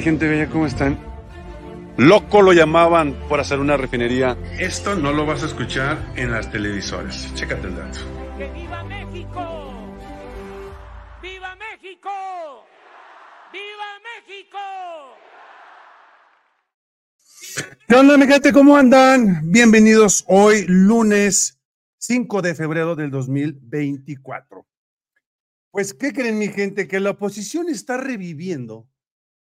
Mi gente bella, ¿cómo están? Loco lo llamaban por hacer una refinería. Esto no lo vas a escuchar en las televisoras. Chécate el dato. ¡Que viva México! ¡Viva México! ¡Viva México! ¿Qué onda mi gente? ¿Cómo andan? Bienvenidos hoy lunes 5 de febrero del 2024. Pues, ¿qué creen mi gente? Que la oposición está reviviendo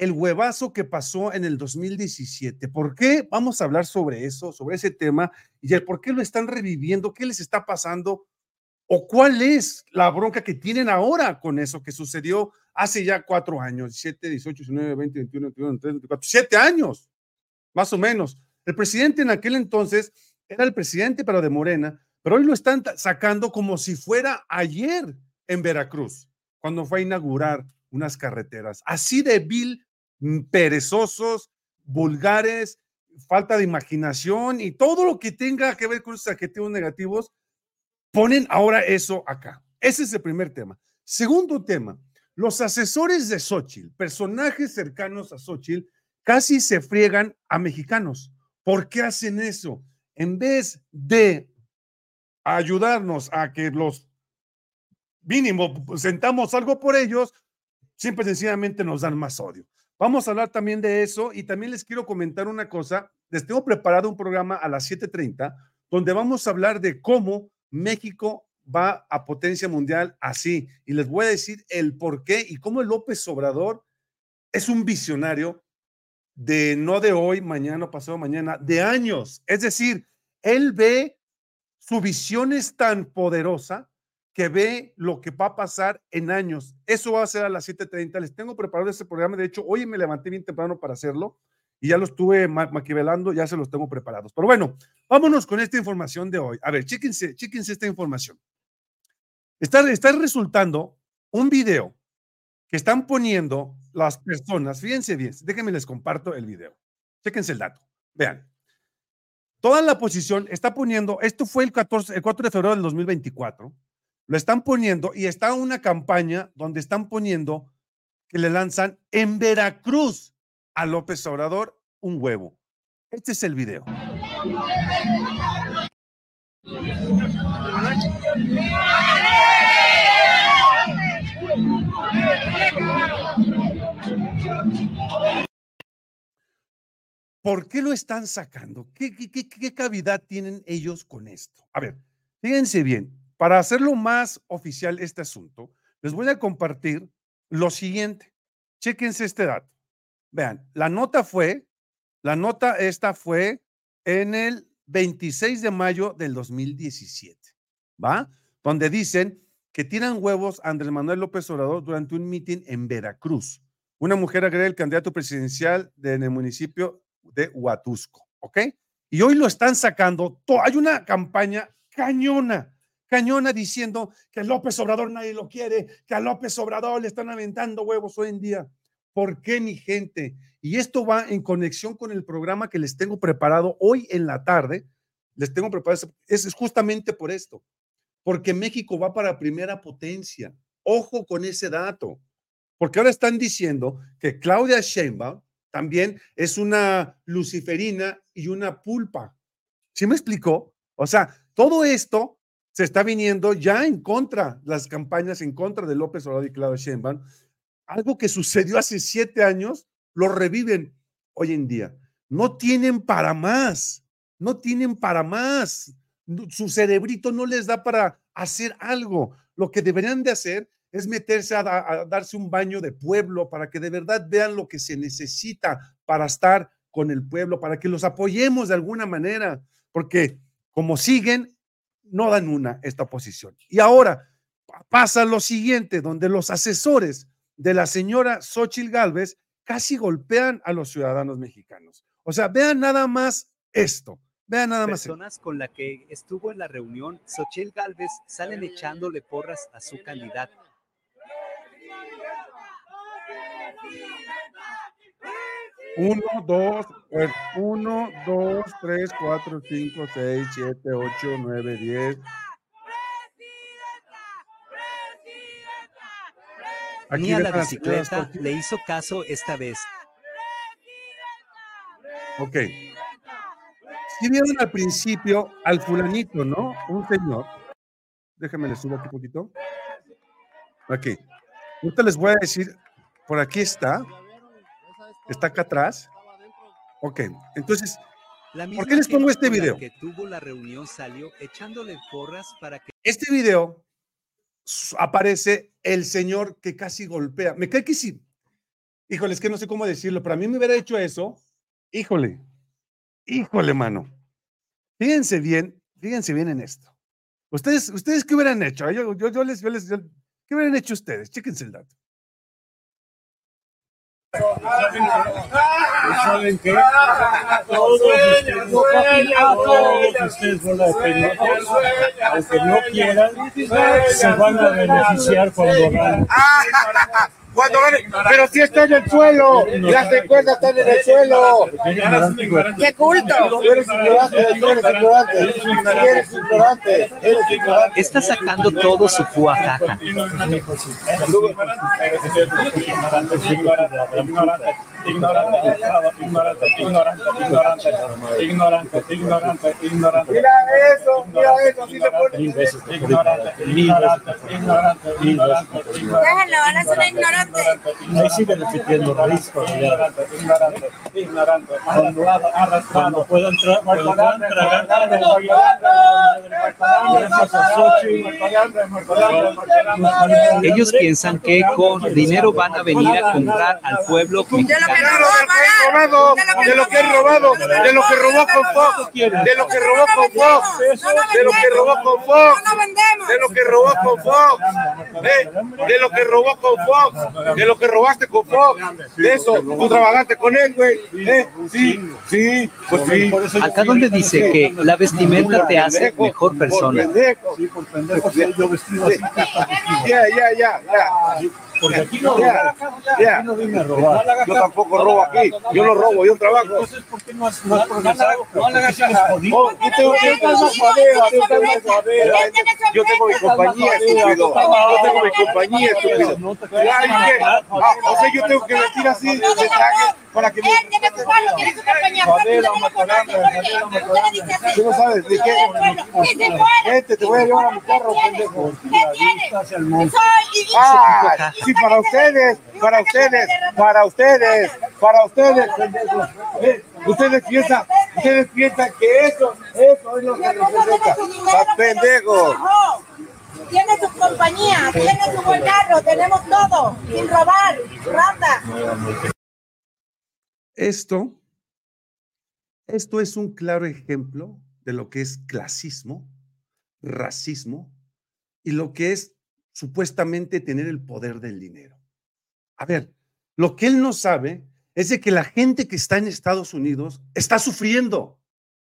el huevazo que pasó en el 2017. ¿Por qué? Vamos a hablar sobre eso, sobre ese tema y el por qué lo están reviviendo, qué les está pasando o cuál es la bronca que tienen ahora con eso que sucedió hace ya cuatro años, 7, 18, 19, 20, 21, 22, 23, 24, siete años, más o menos. El presidente en aquel entonces era el presidente, pero de Morena, pero hoy lo están sacando como si fuera ayer en Veracruz, cuando fue a inaugurar unas carreteras. Así de vil perezosos, vulgares, falta de imaginación y todo lo que tenga que ver con esos adjetivos negativos, ponen ahora eso acá. Ese es el primer tema. Segundo tema, los asesores de Xochitl, personajes cercanos a Xochitl, casi se friegan a mexicanos. ¿Por qué hacen eso? En vez de ayudarnos a que los mínimo sentamos algo por ellos, siempre sencillamente nos dan más odio. Vamos a hablar también de eso y también les quiero comentar una cosa. Les tengo preparado un programa a las 7:30 donde vamos a hablar de cómo México va a potencia mundial así. Y les voy a decir el por qué y cómo López Obrador es un visionario de no de hoy, mañana, pasado mañana, de años. Es decir, él ve su visión es tan poderosa que ve lo que va a pasar en años. Eso va a ser a las 7:30. Les tengo preparado ese programa. De hecho, hoy me levanté bien temprano para hacerlo y ya lo estuve maquivelando, ya se los tengo preparados. Pero bueno, vámonos con esta información de hoy. A ver, chéquense, chéquense esta información. Está, está resultando un video que están poniendo las personas. Fíjense bien, déjenme les comparto el video. Chéquense el dato. Vean. Toda la oposición está poniendo, esto fue el, 14, el 4 de febrero del 2024, lo están poniendo y está una campaña donde están poniendo que le lanzan en Veracruz a López Obrador un huevo. Este es el video. ¿Por qué lo están sacando? ¿Qué, qué, qué, cavidad tienen ellos con esto? A ver, fíjense bien, para hacerlo más oficial este asunto, les voy a compartir lo siguiente. Chéquense este dato. Vean, la nota fue, la nota esta fue en el 26 de mayo del 2017, ¿va? Donde dicen que tiran huevos Andrés Manuel López Obrador durante un mitin en Veracruz. Una mujer agrega el candidato presidencial de, en el municipio de Huatusco, ¿ok? Y hoy lo están sacando, hay una campaña cañona cañona diciendo que López Obrador nadie lo quiere, que a López Obrador le están aventando huevos hoy en día. ¿Por qué, mi gente? Y esto va en conexión con el programa que les tengo preparado hoy en la tarde. Les tengo preparado, es justamente por esto, porque México va para primera potencia. Ojo con ese dato, porque ahora están diciendo que Claudia Sheinbaum también es una luciferina y una pulpa. ¿Sí me explicó? O sea, todo esto se está viniendo ya en contra, las campañas en contra de López Obrador y Claudia Sheinbaum. Algo que sucedió hace siete años, lo reviven hoy en día. No tienen para más, no tienen para más. Su cerebrito no les da para hacer algo. Lo que deberían de hacer es meterse a, a darse un baño de pueblo para que de verdad vean lo que se necesita para estar con el pueblo, para que los apoyemos de alguna manera, porque como siguen, no dan una esta posición. Y ahora pasa lo siguiente, donde los asesores de la señora Xochil Gálvez casi golpean a los ciudadanos mexicanos. O sea, vean nada más esto. Vean nada más. Personas con la que estuvo en la reunión, Xochil Gálvez salen echándole porras a su candidato. Uno, dos, uno, dos, tres, cuatro, cinco, seis, siete, ocho, nueve, diez. Ni a la bicicleta le hizo caso esta vez. Ok. Si vieron al principio al fulanito, ¿no? Un señor. Déjame le subo aquí un poquito. Aquí. Ahorita les voy a decir, por aquí está. Está acá atrás. Ok, entonces, ¿Por qué les pongo este video? que tuvo la reunión salió echándole porras para que este video aparece el señor que casi golpea. Me cae que sí. Híjole, es que no sé cómo decirlo, pero a mí me hubiera hecho eso. Híjole, híjole, mano. Fíjense bien, fíjense bien en esto. Ustedes, ustedes qué hubieran hecho? Yo, yo, yo les, yo les, yo- ¿qué hubieran hecho ustedes? Chéquense el dato. ¿Saben qué? Todos ustedes, todos ustedes bola de pendejos, aunque no quieran, se van a beneficiar cuando ganen. Cuando gane, pero si está en el suelo, las encuestas están en el suelo. ¡Qué culto! Tú eres ignorante, tú eres ignorante, eres ignorante, eres ignorante. está sacando todo su cuajaja. Ignorante, ignorante, ignorante. Mira eso, mira eso, así se pone. Mil veces, ignorante, ignorante, ignorante, ignorante, Déjenlo, van a ser ignorantes. Ahí sigue repitiendo raíz ignorante, ignorante, ignorante. Cuando, puedan, tra cuando puedan tragar Ellos piensan que con dinero van a venir a comprar al pueblo De lo que mexicano. robó, de lo que es robado, de lo que robó con Fox, de lo que robó con Fox, de lo que robó con Fox, de lo que robó con Fox, de lo que robó con Fox, de lo que robaste con Fox, de eso, tú trabajaste con él, güey, eh, sí, sí, pues sí. Acá donde dice que la vestimenta te hace mejor persona. Sí, por pendejo, yo vestido así. Ya, ya, ya, ya. Porque aquí no, Ya, ya. aquí no vine a robar. Yo tampoco robo aquí, yo no robo, yo trabajo. Entonces, ¿por qué no has, no jodido? Oh, yo tengo yo tengo mi compañía, estúpido. Yo tengo mi compañía, estúpido. No. Ah, o sea, yo tengo que vestir así de traje para que. Él tiene Usted no sabes de qué. Ese pueblo. Vente, te voy a llevar a mi carro, ¿Qué tiene? pendejo. ¿Qué tiene? hacia el monte. Soy y- Ah, sí, para ustedes, para ustedes, para ustedes, para ustedes, pendejos. Eh, Ustedes piensan, ustedes piensan que eso, eso es lo que representa. Estás pendejo. No. Tiene su compañía, tiene su buen carro, tenemos todo, sin robar, rata. Esto, esto es un claro ejemplo de lo que es clasismo, racismo y lo que es supuestamente tener el poder del dinero. A ver, lo que él no sabe es de que la gente que está en Estados Unidos está sufriendo.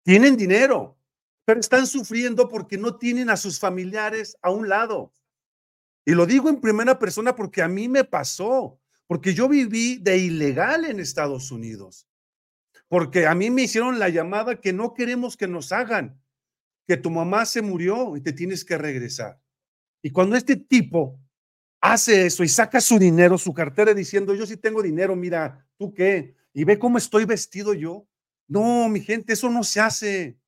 Tienen dinero, pero están sufriendo porque no tienen a sus familiares a un lado. Y lo digo en primera persona porque a mí me pasó, porque yo viví de ilegal en Estados Unidos, porque a mí me hicieron la llamada que no queremos que nos hagan, que tu mamá se murió y te tienes que regresar. Y cuando este tipo hace eso y saca su dinero, su cartera diciendo, yo sí tengo dinero, mira, ¿tú qué? Y ve cómo estoy vestido yo. No, mi gente, eso no se hace.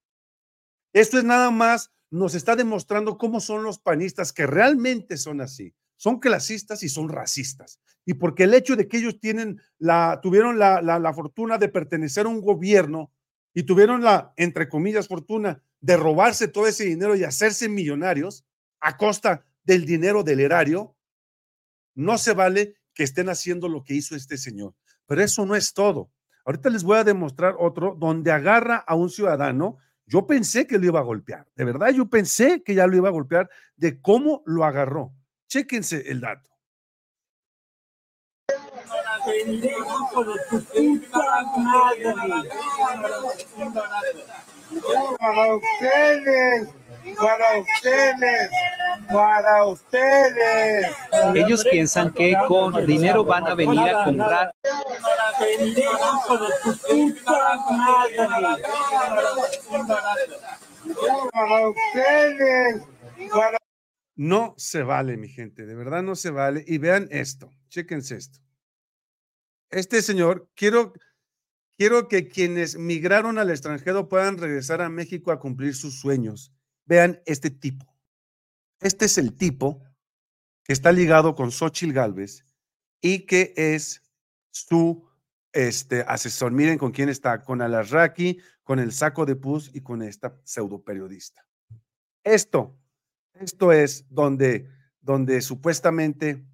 Esto es nada más, nos está demostrando cómo son los panistas, que realmente son así. Son clasistas y son racistas. Y porque el hecho de que ellos tuvieron la, la fortuna de pertenecer a un gobierno y tuvieron la, entre comillas, fortuna de robarse todo ese dinero y hacerse millonarios a costa del dinero del erario, no se vale que estén haciendo lo que hizo este señor. Pero eso no es todo. Ahorita les voy a demostrar otro donde agarra a un ciudadano. Yo pensé que lo iba a golpear. De verdad, yo pensé que ya lo iba a golpear de cómo lo agarró. Chéquense el dato. Para ustedes, para ustedes, para ustedes. Ellos piensan que con dinero van a venir a comprar Para ustedes, para No se vale, mi gente, de verdad no se vale. Y vean esto, chéquense esto. Este señor, quiero, quiero que quienes migraron al extranjero puedan regresar a México a cumplir sus sueños. Vean este tipo. Este es el tipo que está ligado con Xochitl Galvez y que es su este, asesor. Miren con quién está, con Alarraqui, con el saco de pus y con esta pseudo periodista. Esto, esto es donde, donde supuestamente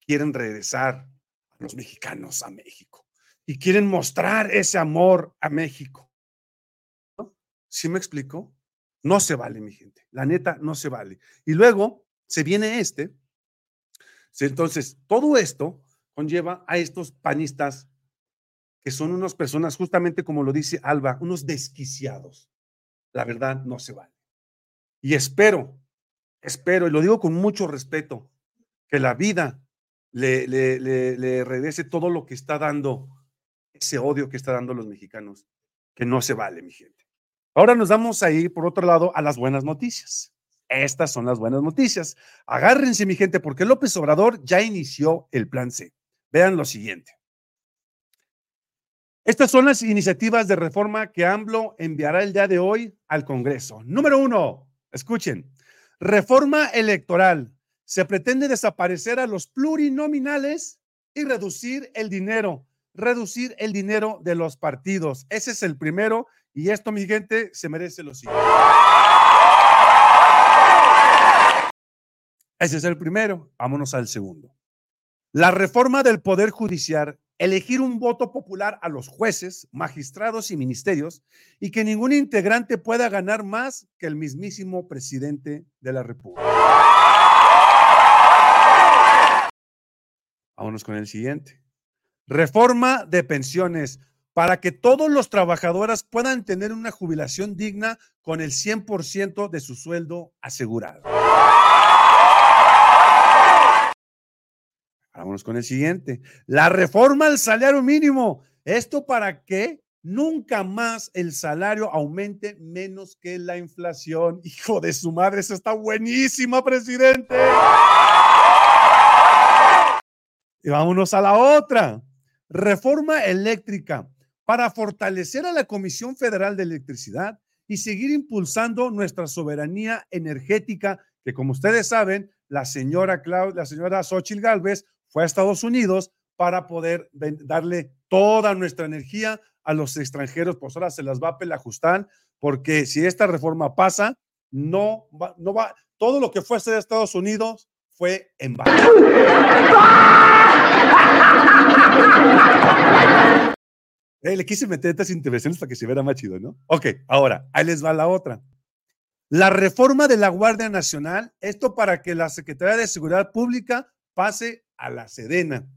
quieren regresar a los mexicanos a México y quieren mostrar ese amor a México. ¿Sí me explico? No se vale, mi gente. La neta, no se vale. Y luego se viene este. Entonces, todo esto conlleva a estos panistas que son unas personas, justamente como lo dice Alba, unos desquiciados. La verdad no se vale. Y espero, espero, y lo digo con mucho respeto, que la vida le, le, regrese todo lo que está dando, ese odio que está dando los mexicanos, que no se vale, mi gente. Ahora nos vamos a ir, por otro lado, a las buenas noticias. Estas son las buenas noticias. Agárrense, mi gente, porque López Obrador ya inició el plan C. Vean lo siguiente. Estas son las iniciativas de reforma que AMLO enviará el día de hoy al Congreso. Número uno, escuchen, reforma electoral. Se pretende desaparecer a los plurinominales y reducir el dinero, reducir el dinero de los partidos. Ese es el primero y esto, mi gente, se merece lo siguiente. Ese es el primero. Vámonos al segundo. La reforma del Poder Judicial elegir un voto popular a los jueces, magistrados y ministerios y que ningún integrante pueda ganar más que el mismísimo presidente de la República. Vámonos con el siguiente. Reforma de pensiones para que todos los trabajadores puedan tener una jubilación digna con el 100% de su sueldo asegurado. Vámonos con el siguiente. La reforma al salario mínimo. Esto para que nunca más el salario aumente menos que la inflación. Hijo de su madre, eso está buenísima, presidente. Y vámonos a la otra. Reforma eléctrica para fortalecer a la Comisión Federal de Electricidad y seguir impulsando nuestra soberanía energética, que como ustedes saben, la señora Claudia, la señora Xochitl Galvez fue a Estados Unidos para poder darle toda nuestra energía a los extranjeros, pues ahora se las va a pelajustar, porque si esta reforma pasa, no va, no va, todo lo que fue a Estados Unidos fue en vano. Eh, le quise meter estas intervenciones para que se viera más chido, ¿no? Ok, ahora, ahí les va la otra. La reforma de la Guardia Nacional, esto para que la Secretaría de Seguridad Pública pase a la Sedena.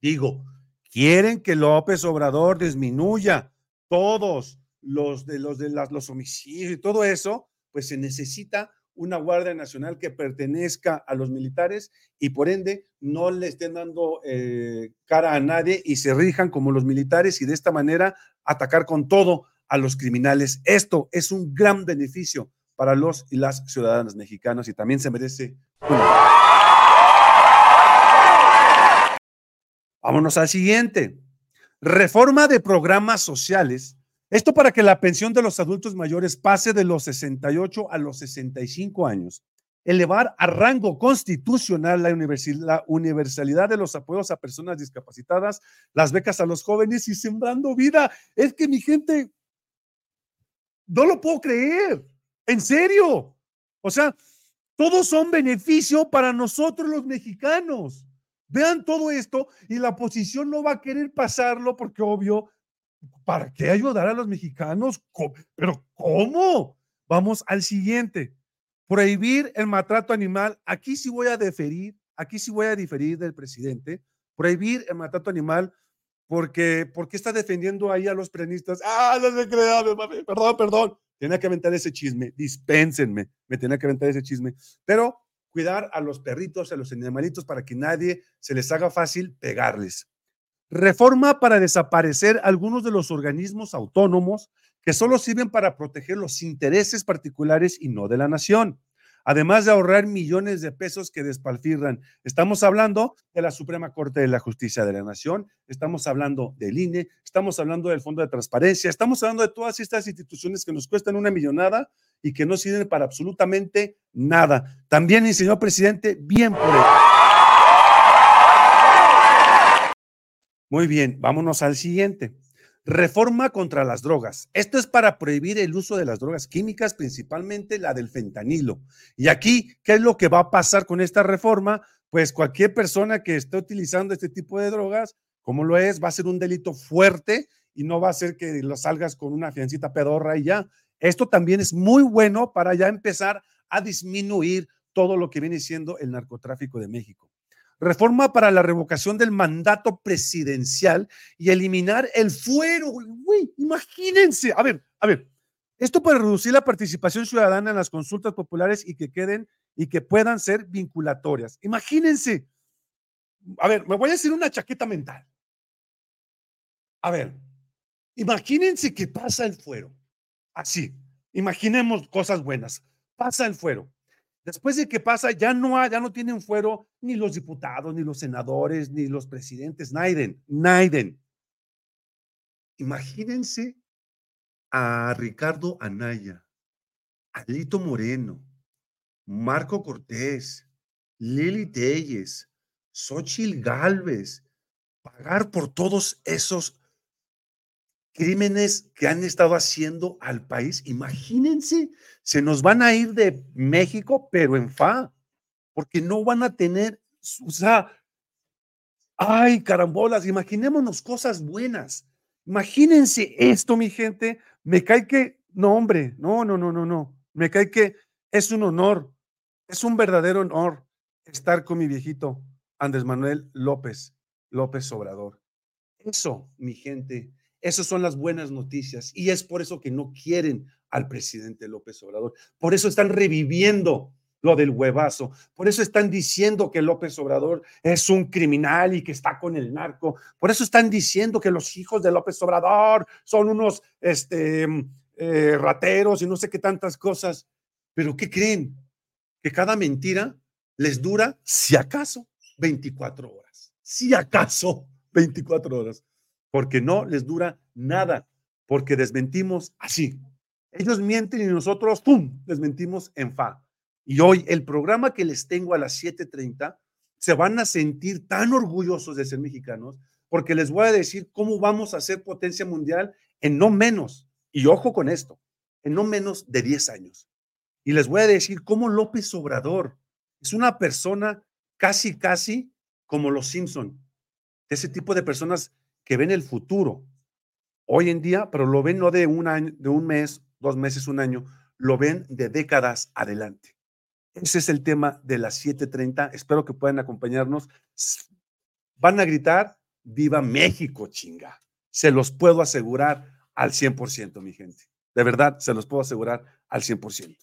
Digo, quieren que López Obrador disminuya todos los de los de los homicidios y todo eso, pues se necesita una Guardia Nacional que pertenezca a los militares y por ende no le estén dando eh, cara a nadie y se rijan como los militares y de esta manera atacar con todo a los criminales. Esto es un gran beneficio para los y las ciudadanas mexicanas y también se merece una... Vámonos al siguiente. Reforma de programas sociales. Esto para que la pensión de los adultos mayores pase de los 68 a los 65 años. Elevar a rango constitucional la, universalidad de los apoyos a personas discapacitadas, las becas a los jóvenes y sembrando vida. Es que mi gente, no lo puedo creer. En serio. O sea, todos son beneficio para nosotros los mexicanos. Vean todo esto y la oposición no va a querer pasarlo porque obvio, ¿para qué ayudar a los mexicanos? Pero ¿cómo? Vamos al siguiente. Prohibir el maltrato animal. Aquí sí voy a deferir, aquí sí voy a diferir del presidente. Prohibir el maltrato animal porque, porque está defendiendo ahí a los peronistas. Ah, no se crea, perdón, perdón. Tenía que aventar ese chisme. Dispénsenme, me tenía que aventar ese chisme. Pero cuidar a los perritos, a los animalitos, para que nadie se les haga fácil pegarles. Reforma para desaparecer algunos de los organismos autónomos que solo sirven para proteger los intereses particulares y no de la nación. además de ahorrar millones de pesos que despalfirran. Estamos hablando de la Suprema Corte de la Justicia de la Nación, estamos hablando del INE, estamos hablando del Fondo de Transparencia, estamos hablando de todas estas instituciones que nos cuestan una millonada y que no sirven para absolutamente nada. También, señor presidente, bien por él. Muy bien, vámonos al siguiente. Reforma contra las drogas. Esto es para prohibir el uso de las drogas químicas, principalmente la del fentanilo. Y aquí, ¿qué es lo que va a pasar con esta reforma? Pues cualquier persona que esté utilizando este tipo de drogas, como lo es, va a ser un delito fuerte y no va a ser que lo salgas con una fiancita pedorra y ya. Esto también es muy bueno para ya empezar a disminuir todo lo que viene siendo el narcotráfico de México reforma para la revocación del mandato presidencial y eliminar el fuero. Güey, imagínense. A ver, a ver. Esto para reducir la participación ciudadana en las consultas populares y que queden y que puedan ser vinculatorias. Imagínense. A ver, me voy a hacer una chaqueta mental. A ver, imagínense que pasa el fuero. Así. Imaginemos cosas buenas. Pasa el fuero. Después de que pasa, ya no, ya no tienen fuero ni los diputados, ni los senadores, ni los presidentes, Naiden, Naiden. Imagínense a Ricardo Anaya, a Lito Moreno, Marco Cortés, Lili Telles, Xochil Galvez, pagar por todos esos crímenes que han estado haciendo al país. Imagínense, se nos van a ir de México, pero en fa, porque no van a tener, o sea, ay, carambolas, imaginémonos cosas buenas. Imagínense esto, mi gente. Me cae que, no, hombre, no, no, no, no, no. Me cae que es un honor, es un verdadero honor estar con mi viejito Andrés Manuel López, López Obrador. Eso, mi gente, esas son las buenas noticias y es por eso que no quieren al presidente López Obrador. Por eso están reviviendo lo del huevazo. Por eso están diciendo que López Obrador es un criminal y que está con el narco. Por eso están diciendo que los hijos de López Obrador son unos este, eh, rateros y no sé qué tantas cosas. Pero ¿qué creen? Que cada mentira les dura, si acaso, 24 horas. Si acaso, 24 horas porque no les dura nada, porque desmentimos así. Ellos mienten y nosotros, ¡pum!, desmentimos en fa. Y hoy el programa que les tengo a las 7.30, se van a sentir tan orgullosos de ser mexicanos, porque les voy a decir cómo vamos a ser potencia mundial en no menos, y ojo con esto, en no menos de 10 años. Y les voy a decir cómo López Obrador es una persona casi, casi como los Simpson, ese tipo de personas que ven el futuro hoy en día, pero lo ven no de un, año, de un mes, dos meses, un año, lo ven de décadas adelante. Ese es el tema de las 7:30. Espero que puedan acompañarnos. Van a gritar, viva México, chinga. Se los puedo asegurar al 100%, mi gente. De verdad, se los puedo asegurar al 100%.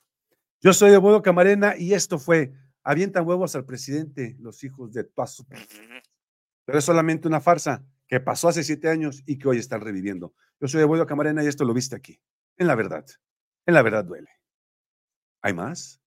Yo soy Evodo Camarena y esto fue Avientan huevos al presidente, los hijos de Paso. Pero es solamente una farsa que pasó hace siete años y que hoy están reviviendo. Yo soy Evoido Camarena y esto lo viste aquí. En la verdad. En la verdad duele. ¿Hay más?